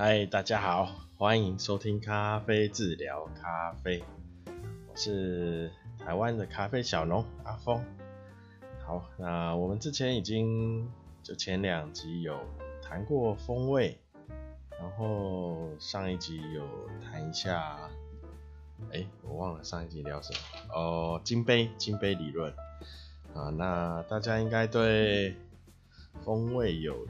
嗨，大家好，欢迎收听咖啡治疗咖啡，我是台湾的咖啡小农阿峰。好，那我们之前已经就前两集有谈过风味，然后上一集有谈一下，哎，我忘了上一集聊什么。哦，金杯金杯理论。啊，那大家应该对风味有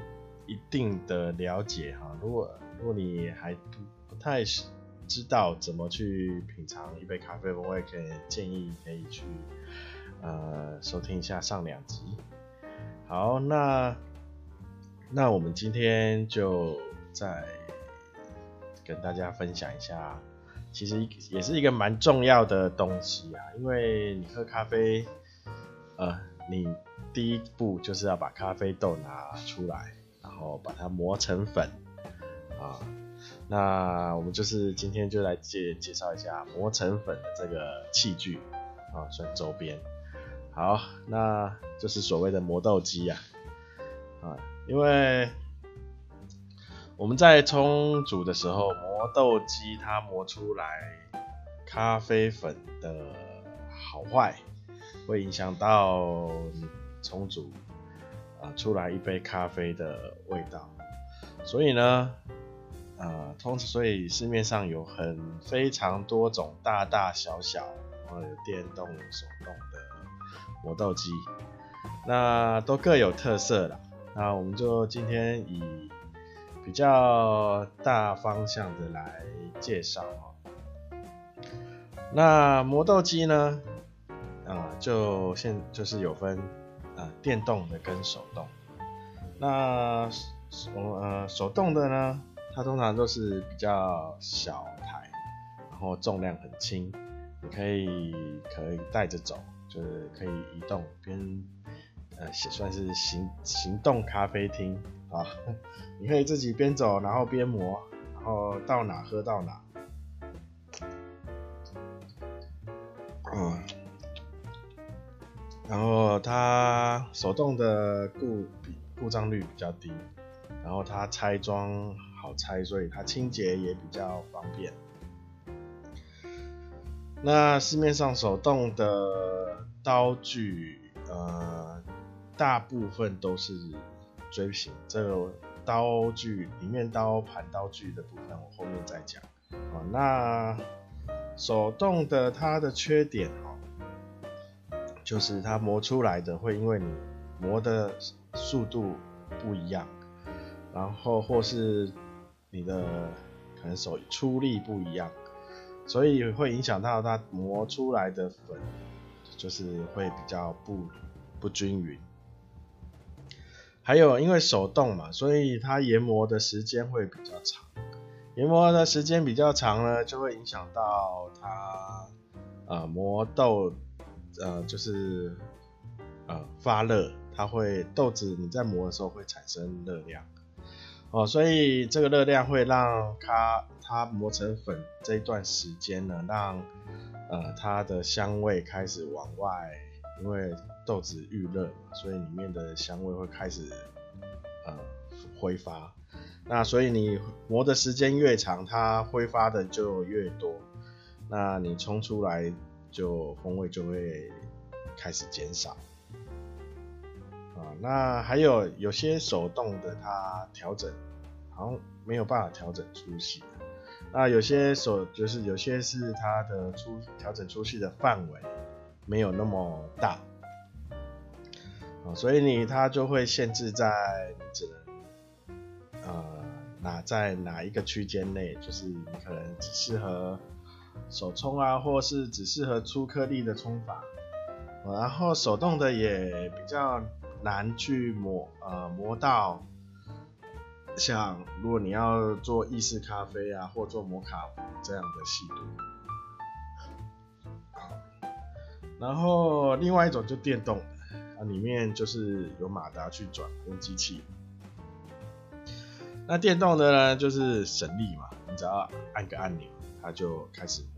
一定的了解哈，如果如果你还不不太知道怎么去品尝一杯咖啡，我也可以建议可以去呃收听一下上两集。好，那那我们今天就再跟大家分享一下，其实也是一个蛮重要的东西啊，因为你喝咖啡，呃，你第一步就是要把咖啡豆拿出来，然后把它磨成粉。啊，那我们就是今天就来介介绍一下磨成粉的这个器具啊，算周边。好，那就是所谓的磨豆机啊，啊，因为我们在冲煮的时候，磨豆机它磨出来咖啡粉的好坏，会影响到冲煮啊出来一杯咖啡的味道，所以呢。呃，通所以市面上有很非常多种大大小小，然后有电动、手动的磨豆机，那都各有特色啦。那我们就今天以比较大方向的来介绍哦。那磨豆机呢，啊、就现就是有分啊、电动的跟手动。那手呃手动的呢？它通常都是比较小台，然后重量很轻，你可以可以带着走，就是可以移动，边呃算是行行动咖啡厅啊，你可以自己边走，然后边磨，然后到哪喝到哪。嗯，然后它手动的故故障率比较低，然后它拆装。好拆，所以它清洁也比较方便。那市面上手动的刀具，呃，大部分都是锥形。这个刀具里面刀盘刀具的部分，我后面再讲。啊，那手动的它的缺点哦，就是它磨出来的会因为你磨的速度不一样，然后或是你的可能手出力不一样，所以会影响到它磨出来的粉，就是会比较不不均匀。还有因为手动嘛，所以它研磨的时间会比较长。研磨的时间比较长呢，就会影响到它呃磨豆呃就是呃发热，它会豆子你在磨的时候会产生热量。哦，所以这个热量会让它它磨成粉这一段时间呢，让呃它的香味开始往外，因为豆子遇热嘛，所以里面的香味会开始呃挥发。那所以你磨的时间越长，它挥发的就越多，那你冲出来就风味就会开始减少。啊那还有有些手动的，它调整好像没有办法调整粗细。那有些手就是有些是它的粗调整粗细的范围没有那么大，啊所以你它就会限制在你只能呃哪在哪一个区间内，就是你可能只适合手冲啊，或是只适合粗颗粒的冲法。然后手动的也比较。难去磨，呃，磨到像如果你要做意式咖啡啊，或做摩卡这样的细度。然后另外一种就电动的，啊，里面就是有马达去转，用机器。那电动的呢，就是省力嘛，你只要按个按钮，它就开始磨。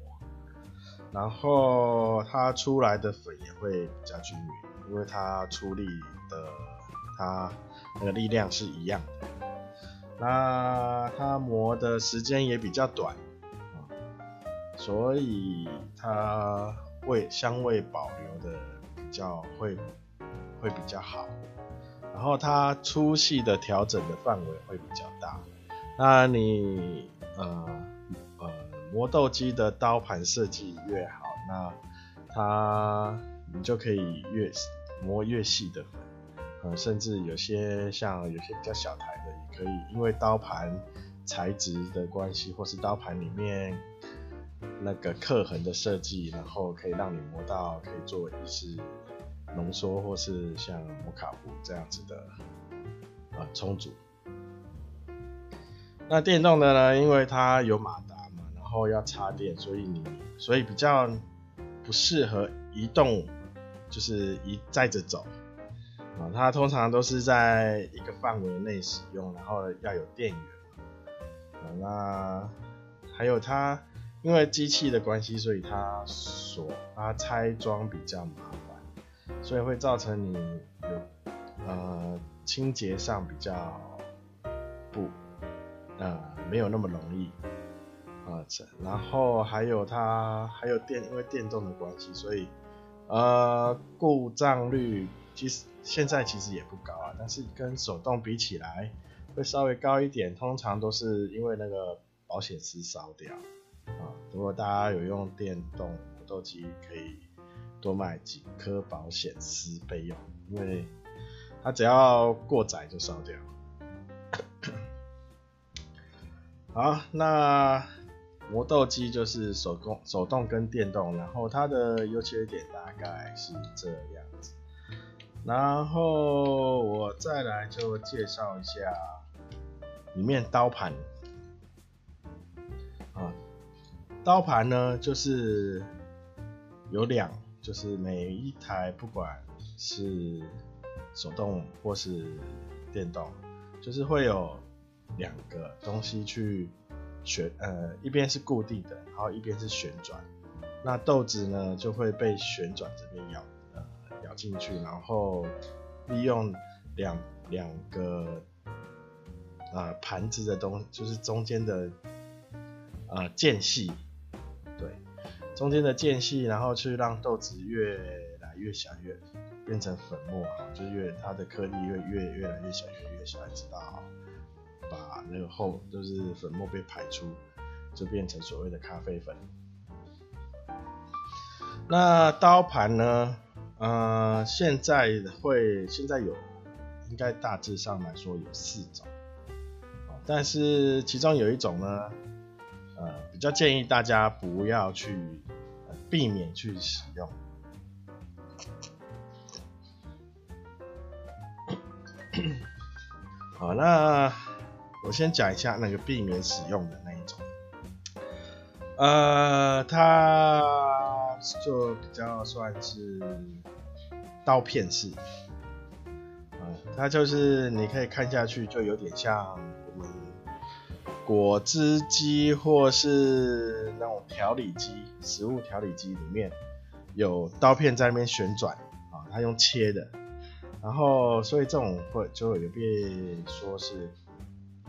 然后它出来的粉也会比较均匀，因为它出力。的它那个力量是一样的，那它磨的时间也比较短，所以它味香味保留的比较会会比较好。然后它粗细的调整的范围会比较大。那你呃呃磨豆机的刀盘设计越好，那它你就可以越磨越细的粉。呃，甚至有些像有些比较小台的，也可以因为刀盘材质的关系，或是刀盘里面那个刻痕的设计，然后可以让你磨到可以作为意式浓缩，或是像摩卡壶这样子的啊充足。那电动的呢，因为它有马达嘛，然后要插电，所以你所以比较不适合移动，就是移载着走。啊，它通常都是在一个范围内使用，然后要有电源。啊，那还有它，因为机器的关系，所以它锁它拆装比较麻烦，所以会造成你有呃清洁上比较不呃没有那么容易啊。然后还有它还有电，因为电动的关系，所以呃故障率其实。现在其实也不高啊，但是跟手动比起来会稍微高一点。通常都是因为那个保险丝烧掉啊。如果大家有用电动磨豆机，可以多买几颗保险丝备用，因为它只要过载就烧掉。好，那磨豆机就是手工、手动跟电动，然后它的优缺点大概是这样子。然后我再来就介绍一下里面刀盘啊，刀盘呢就是有两，就是每一台不管是手动或是电动，就是会有两个东西去旋，呃，一边是固定的，然后一边是旋转，那豆子呢就会被旋转这边咬。进去，然后利用两两个啊盘子的东，就是中间的啊间隙，对，中间的间隙，然后去让豆子越来越小，越变成粉末，就越它的颗粒越越越来越小，越来越小，直到把那个后就是粉末被排出，就变成所谓的咖啡粉。那刀盘呢？呃，现在会现在有，应该大致上来说有四种，但是其中有一种呢，呃，比较建议大家不要去，呃，避免去使用。好，那我先讲一下那个避免使用的那一种，呃，它就比较算是。刀片式，啊，它就是你可以看下去，就有点像我们果汁机或是那种调理机、食物调理机里面有刀片在那边旋转，啊，它用切的，然后所以这种会就有被说是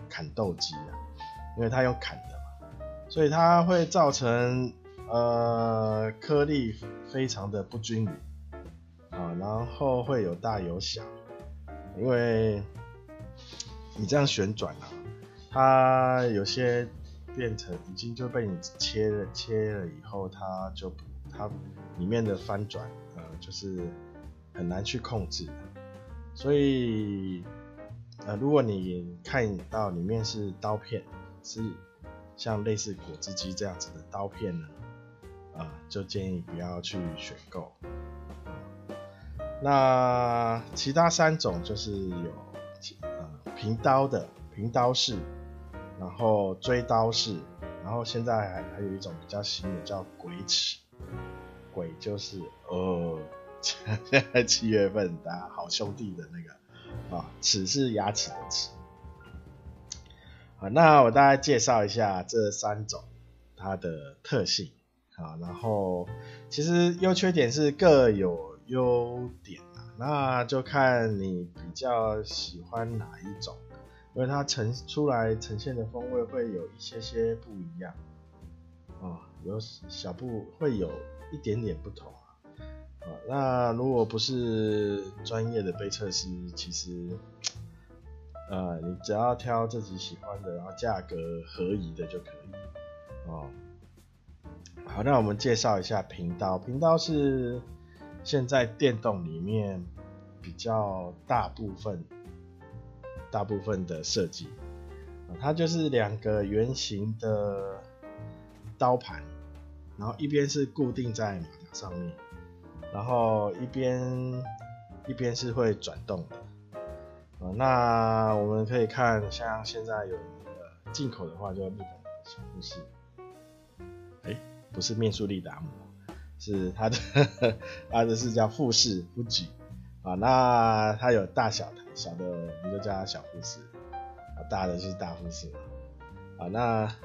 砍豆机啊，因为它用砍的嘛，所以它会造成呃颗粒非常的不均匀。啊，然后会有大有小，因为你这样旋转啊，它有些变成已经就被你切了切了以后，它就它里面的翻转，呃，就是很难去控制。所以，呃，如果你看到里面是刀片，是像类似果汁机这样子的刀片呢，啊、就建议不要去选购。那其他三种就是有呃平刀的平刀式，然后锥刀式，然后现在还还有一种比较新的叫鬼齿，鬼就是哦，现在七月份大家好兄弟的那个啊，齿是牙齿的齿。好，那我大概介绍一下这三种它的特性，啊，然后其实优缺点是各有。优点啊，那就看你比较喜欢哪一种。因为它呈出来呈现的风味会有一些些不一样，哦，有小不会有一点点不同啊，哦，那如果不是专业的杯测师，其实，呃，你只要挑自己喜欢的，然后价格合宜的就可以，哦，好，那我们介绍一下频道，频道是现在电动里面比较大部分。大部分的设计，它就是两个圆形的刀盘，然后一边是固定在马达上面，然后一边一边是会转动的。那我们可以看，像现在有那个进口的话，就日本的小富士，哎，不是面速力达姆，是它的 它的是叫富士富士啊，那它有大小台，小的我们就叫它小富士，啊，大的就是大富士嘛，啊，那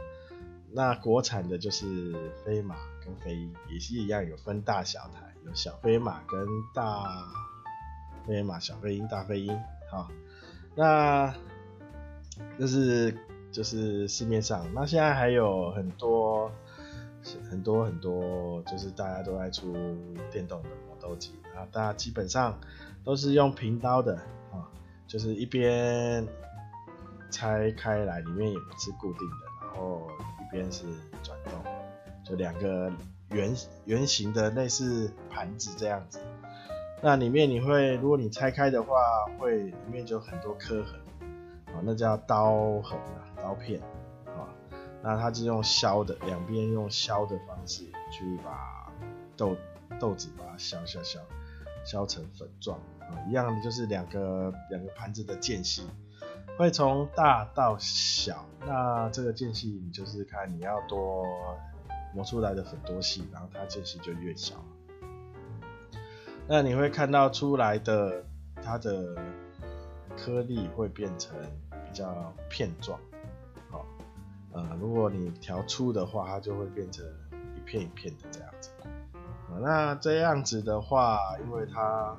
那国产的就是飞马跟飞鹰，也是一样，有分大小台，有小飞马跟大飞马、小飞鹰、大飞鹰，好，那就是就是市面上，那现在还有很多很多很多，就是大家都在出电动的磨豆机，啊，大家基本上。都是用平刀的啊，就是一边拆开来，里面也不是固定的，然后一边是转动，就两个圆圆形的类似盘子这样子。那里面你会，如果你拆开的话，会里面就很多刻痕，啊，那叫刀痕啊，刀片。那它是用削的，两边用削的方式去把豆豆子把它削削削。削成粉状啊，一样的就是两个两个盘子的间隙，会从大到小。那这个间隙你就是看你要多磨出来的粉多细，然后它间隙就越小。那你会看到出来的它的颗粒会变成比较片状，呃，如果你调粗的话，它就会变成一片一片的这样子。那这样子的话，因为它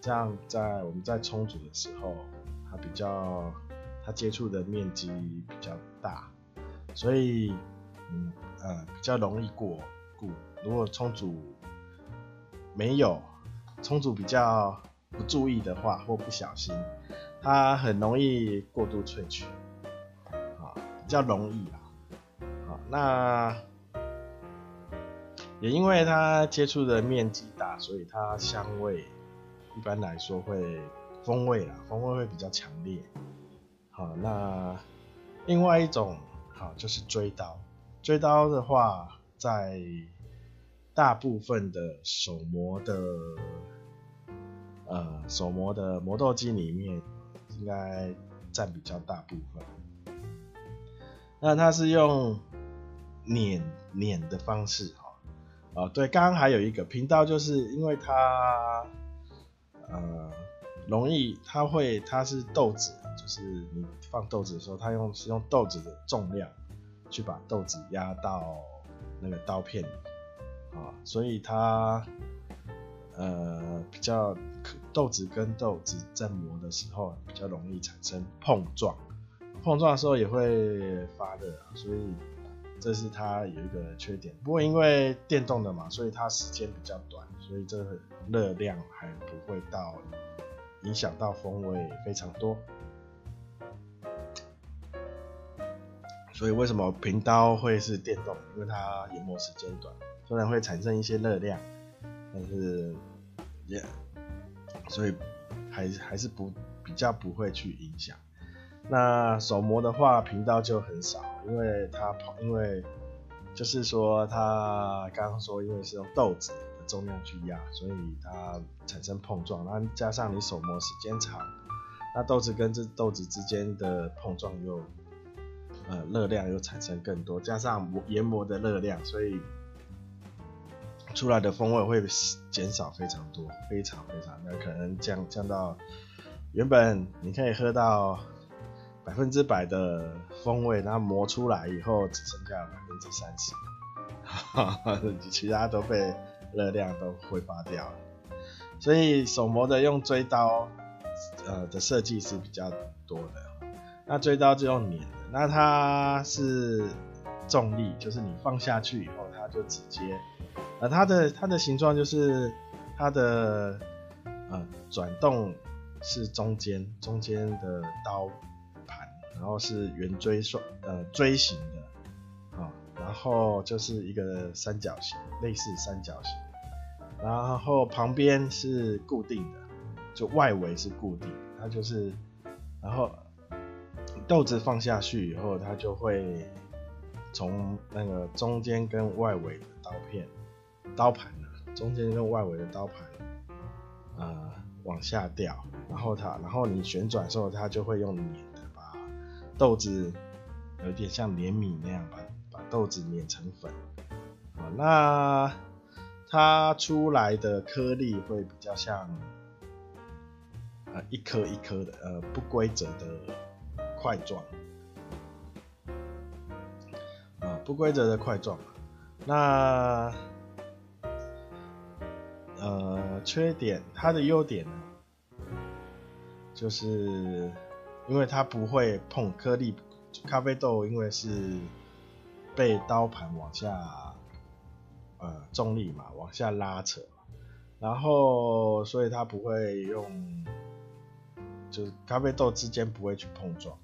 这样在我们在冲煮的时候，它比较它接触的面积比较大，所以嗯呃比较容易过固。如果冲煮没有冲煮比较不注意的话，或不小心，它很容易过度萃取，比较容易啦。好，那。也因为它接触的面积大，所以它香味一般来说会风味啦，风味会比较强烈。好，那另外一种好就是锥刀，锥刀的话，在大部分的手磨的呃手磨的磨豆机里面，应该占比较大部分。那它是用碾碾的方式。哈哦，对，刚刚还有一个频道，就是因为它，呃，容易，它会，它是豆子，就是你放豆子的时候，它用是用豆子的重量去把豆子压到那个刀片里，啊，所以它，呃，比较豆子跟豆子在磨的时候比较容易产生碰撞，碰撞的时候也会发热，所以。这是它有一个缺点，不过因为电动的嘛，所以它时间比较短，所以这个热量还不会到影响到风味非常多。所以为什么平刀会是电动？因为它研磨时间短，虽然会产生一些热量，但是也、yeah, 所以还还是不比较不会去影响。那手磨的话，频道就很少，因为它跑，因为就是说它刚刚说，因为是用豆子的重量去压，所以它产生碰撞，然后加上你手磨时间长，那豆子跟这豆子之间的碰撞又呃热量又产生更多，加上研磨的热量，所以出来的风味会减少非常多，非常非常，那可能降降到原本你可以喝到。百分之百的风味，然后磨出来以后只剩下百分之三十，其他都被热量都挥发掉了。所以手磨的用锥刀，呃的设计是比较多的。那锥刀就用碾的，那它是重力，就是你放下去以后，它就直接，呃，它的它的形状就是它的呃转动是中间中间的刀，然后是圆锥状呃锥形的啊，然后就是一个三角形，类似三角形，然后旁边是固定的，就外围是固定，它就是然后。豆子放下去以后，它就会从那个中间跟外围的刀片、刀盘啊，中间跟外围的刀盘啊、呃、往下掉，然后它，然后你旋转的时候，它就会用碾豆子有点像碾米那样把把豆子碾成粉啊，那它出来的颗粒会比较像、呃、一颗一颗的呃不规则的。块状，啊，不规则的块状。那，呃，缺点，它的优点呢，就是因为它不会碰颗粒，咖啡豆因为是被刀盘往下，呃，重力嘛，往下拉扯，然后所以它不会用，就是咖啡豆之间不会去碰撞。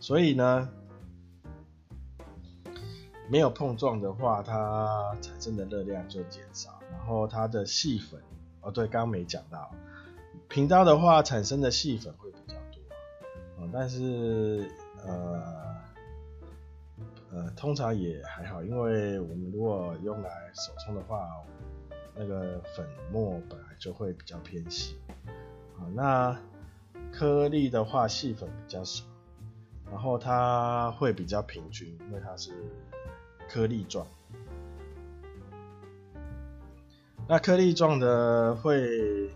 所以呢，没有碰撞的话，它产生的热量就减少，然后它的细粉，哦对，刚刚没讲到，平刀的话产生的细粉会，但是呃呃，通常也还好，因为我们如果用来手冲的话，那个粉末本来就会比较偏细，啊，那颗粒的话细粉比较少。然后它会比较平均，因为它是颗粒状。那颗粒状的会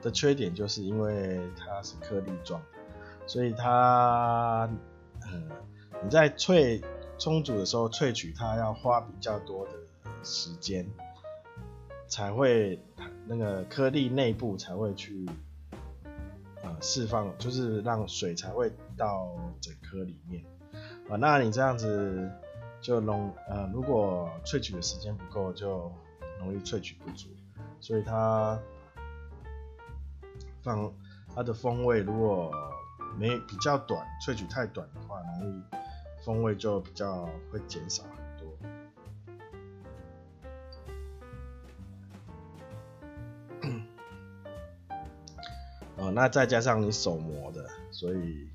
的缺点就是因为它是颗粒状，所以它呃你在萃冲煮的时候萃取它要花比较多的时间，才会那个颗粒内部才会去。呃释放就是让水才会到整颗里面啊，那你这样子就容呃，如果萃取的时间不够，就容易萃取不足，所以它放它的风味如果没比较短，萃取太短的话，容易风味就比较会减少很多。那再加上你手磨的，所以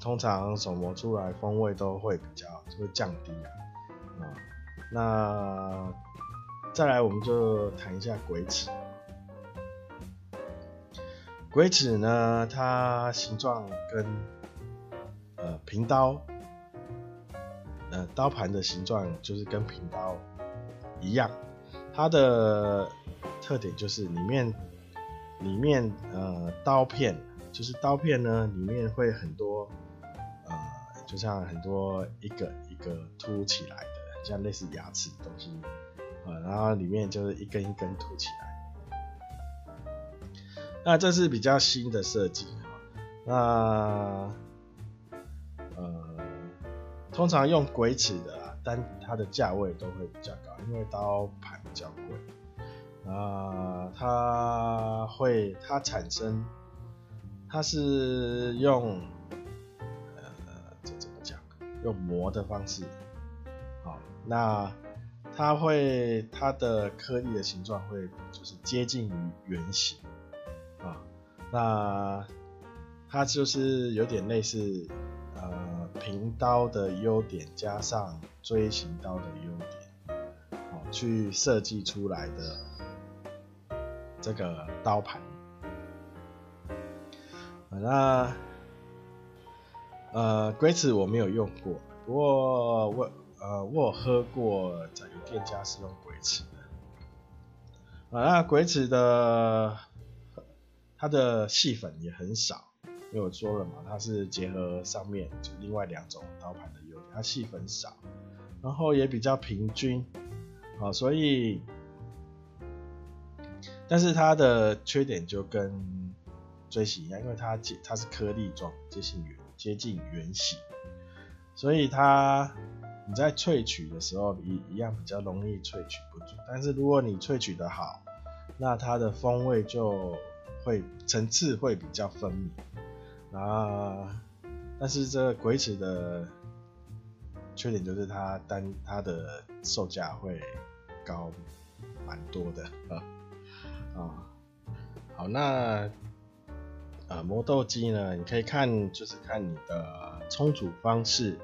通常手磨出来风味都会比较会降低啊。啊，那再来我们就谈一下鬼齿。鬼齿呢，它形状跟呃平刀，呃刀盘的形状就是跟平刀一样，它的特点就是里面。里面呃刀片就是刀片呢，里面会很多呃，就像很多一个一个凸起来的，像类似牙齿的东西，呃，然后里面就是一根一根凸起来。那这是比较新的设计，那呃，通常用鬼齿的啊，但它的价位都会比较高，因为刀盘比较贵。啊，它会，它产生，它是用，呃，这怎么讲？用磨的方式，好，那它会，它的颗粒的形状会就是接近于圆形，啊，那它就是有点类似，呃，平刀的优点加上锥形刀的优点，好，去设计出来的。这个刀盘，啊那呃，鬼齿我没有用过，不过我呃我有喝过，在有店家是用鬼齿的，啊，那鬼齿的它的细粉也很少，因为我说了嘛，它是结合上面就另外两种刀盘的优点，它细粉少，然后也比较平均，啊，所以。但是它的缺点就跟锥形一样，因为它结它是颗粒状，接近圆接近圆形，所以它你在萃取的时候一一样比较容易萃取不足。但是如果你萃取的好，那它的风味就会层次会比较分明。啊，但是这个鬼尺的缺点就是它单它的售价会高蛮多的啊啊。好，那呃磨豆机呢，你可以看就是看你的冲煮方式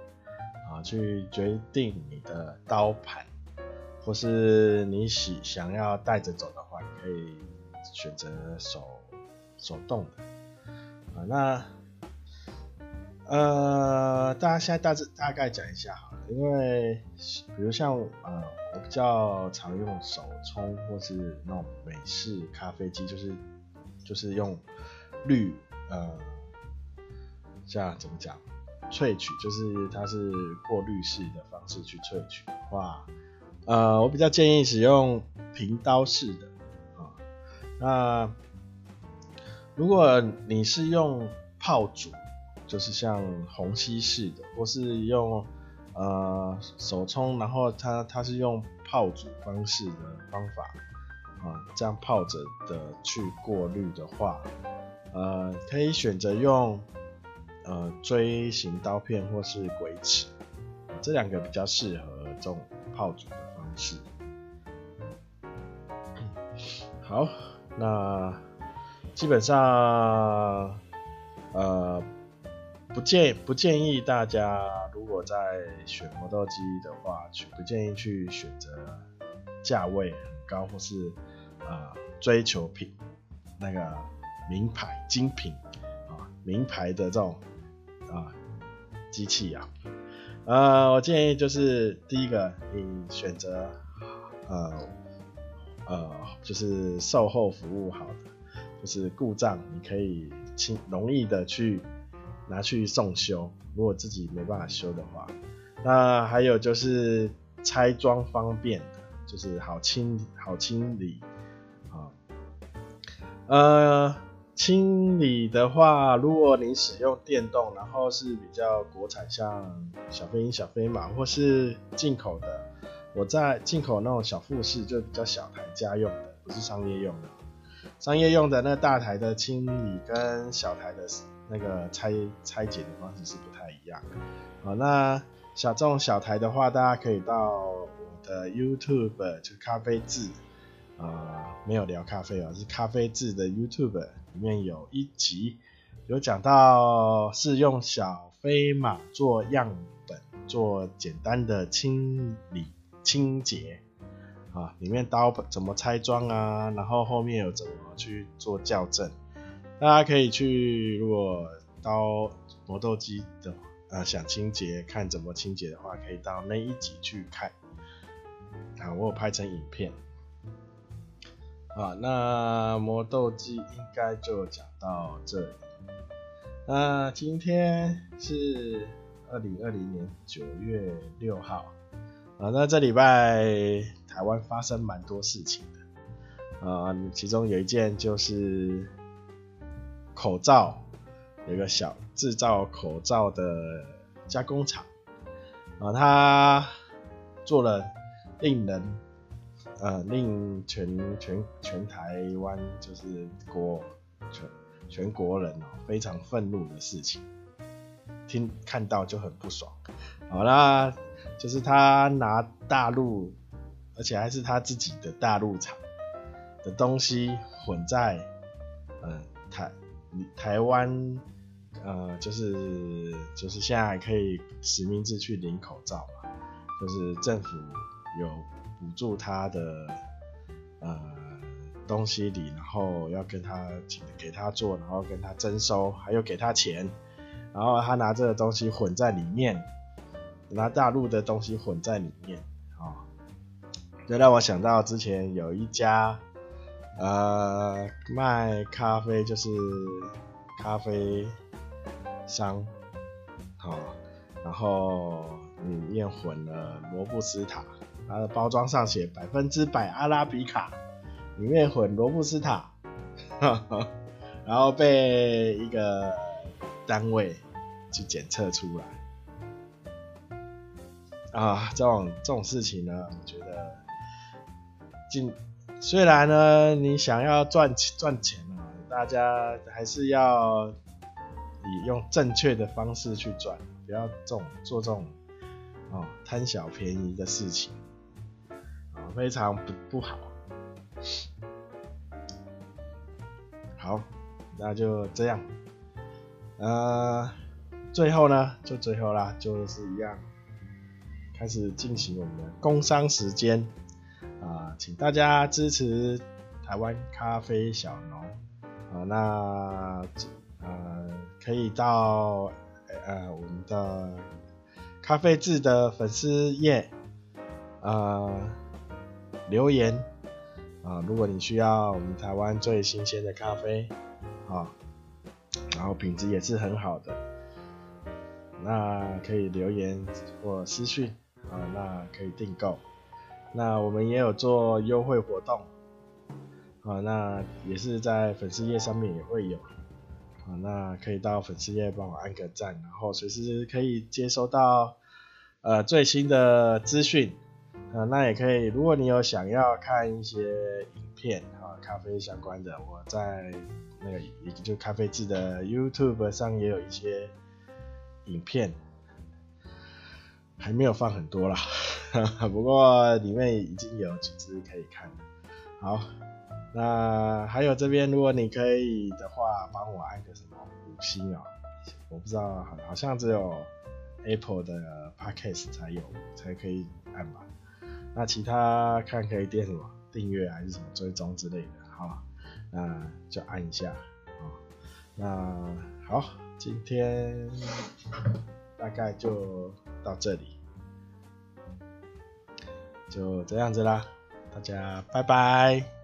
啊，去决定你的刀盘，或是你喜想要带着走的话，你可以选择手手动的啊。那呃，大家现在大致大概讲一下好了，因为比如像呃，我比较常用手冲或是那种美式咖啡机，就是就是用滤呃，像怎么讲，萃取，就是它是过滤式的方式去萃取的话，呃，我比较建议使用平刀式的啊。那如果你是用泡煮，就是像虹吸式的，或是用呃手冲，然后它它是用泡煮方式的方法啊，这样泡着的去过滤的话，呃，可以选择用呃锥形刀片或是鬼齿，这两个比较适合这种泡煮的方式。好，那基本上呃。不建不建议大家，如果在选磨豆机的话，去不建议去选择价位很高或是啊、呃、追求品那个名牌精品啊名牌的这种啊机器啊。呃，我建议就是第一个，你选择呃呃就是售后服务好的，就是故障你可以轻容易的去。拿去送修，如果自己没办法修的话，那还有就是拆装方便，就是好清好清理啊。呃，清理的话，如果你使用电动，然后是比较国产，像小飞鹰、小飞马，或是进口的，我在进口那种小富士就比较小台家用的，不是商业用的。商业用的那大台的清理跟小台的。那个拆拆解的方式是不太一样。好，那小这种小台的话，大家可以到我的 YouTube 就咖啡志啊、没有聊咖啡啊，是咖啡志的 YouTube 里面有一集有讲到是用小飞马做样本做简单的清理清洁啊，里面刀怎么拆装啊，然后后面有怎么去做校正。大家可以去，如果刀磨豆机的呃想清洁，看怎么清洁的话，可以到那一集去看。啊，我有拍成影片。啊，那磨豆机应该就讲到这里。那今天是二零二零年九月六号。啊，那这礼拜台湾发生蛮多事情的。啊，其中有一件就是。口罩有一个小制造口罩的加工厂啊，他做了令人呃令全全全台湾就是国全全国人哦非常愤怒的事情，听看到就很不爽。好啦，就是他拿大陆，而且还是他自己的大陆厂的东西混在呃台。台湾，呃，就是就是现在可以实名制去领口罩嘛，就是政府有补助他的呃东西里，然后要跟他请给他做，然后跟他征收，还有给他钱，然后他拿这个东西混在里面，拿大陆的东西混在里面，这、让我想到之前有一家。呃，卖咖啡就是咖啡商，好、哦，然后里面混了罗布斯塔，它的包装上写百分之百阿拉比卡，里面混罗布斯塔，呵呵然后被一个单位去检测出来。啊，这种这种事情呢，我觉得，虽然呢，你想要赚赚钱啊，大家还是要以用正确的方式去赚，不要这种做这种哦贪小便宜的事情，啊，非常不不好。好，那就这样，呃，最后呢，就最后啦，就是一样。开始进行我们的工商时间啊、请大家支持台湾咖啡小农啊，那呃可以到呃我们的咖啡志的粉丝页呃留言啊、如果你需要我们台湾最新鲜的咖啡啊，然后品质也是很好的，那可以留言或私讯。啊，那可以订购。那我们也有做优惠活动，啊，那也是在粉丝页上面也会有。啊，那可以到粉丝页帮我按个赞，然后随时可以接收到呃最新的资讯。啊，那也可以，如果你有想要看一些影片啊，咖啡相关的，我在那个也就咖啡制的 YouTube 上也有一些影片。还没有放很多啦，不过里面已经有几只可以看。好，那还有这边，如果你可以的话，帮我按个什么五星哦、我不知道，好像只有 Apple 的 Podcast 才有，才可以按吧。那其他看可以点什么订阅还是什么追踪之类的，好，那就按一下。那好，今天。大概就到这里，就这样子啦，大家拜拜。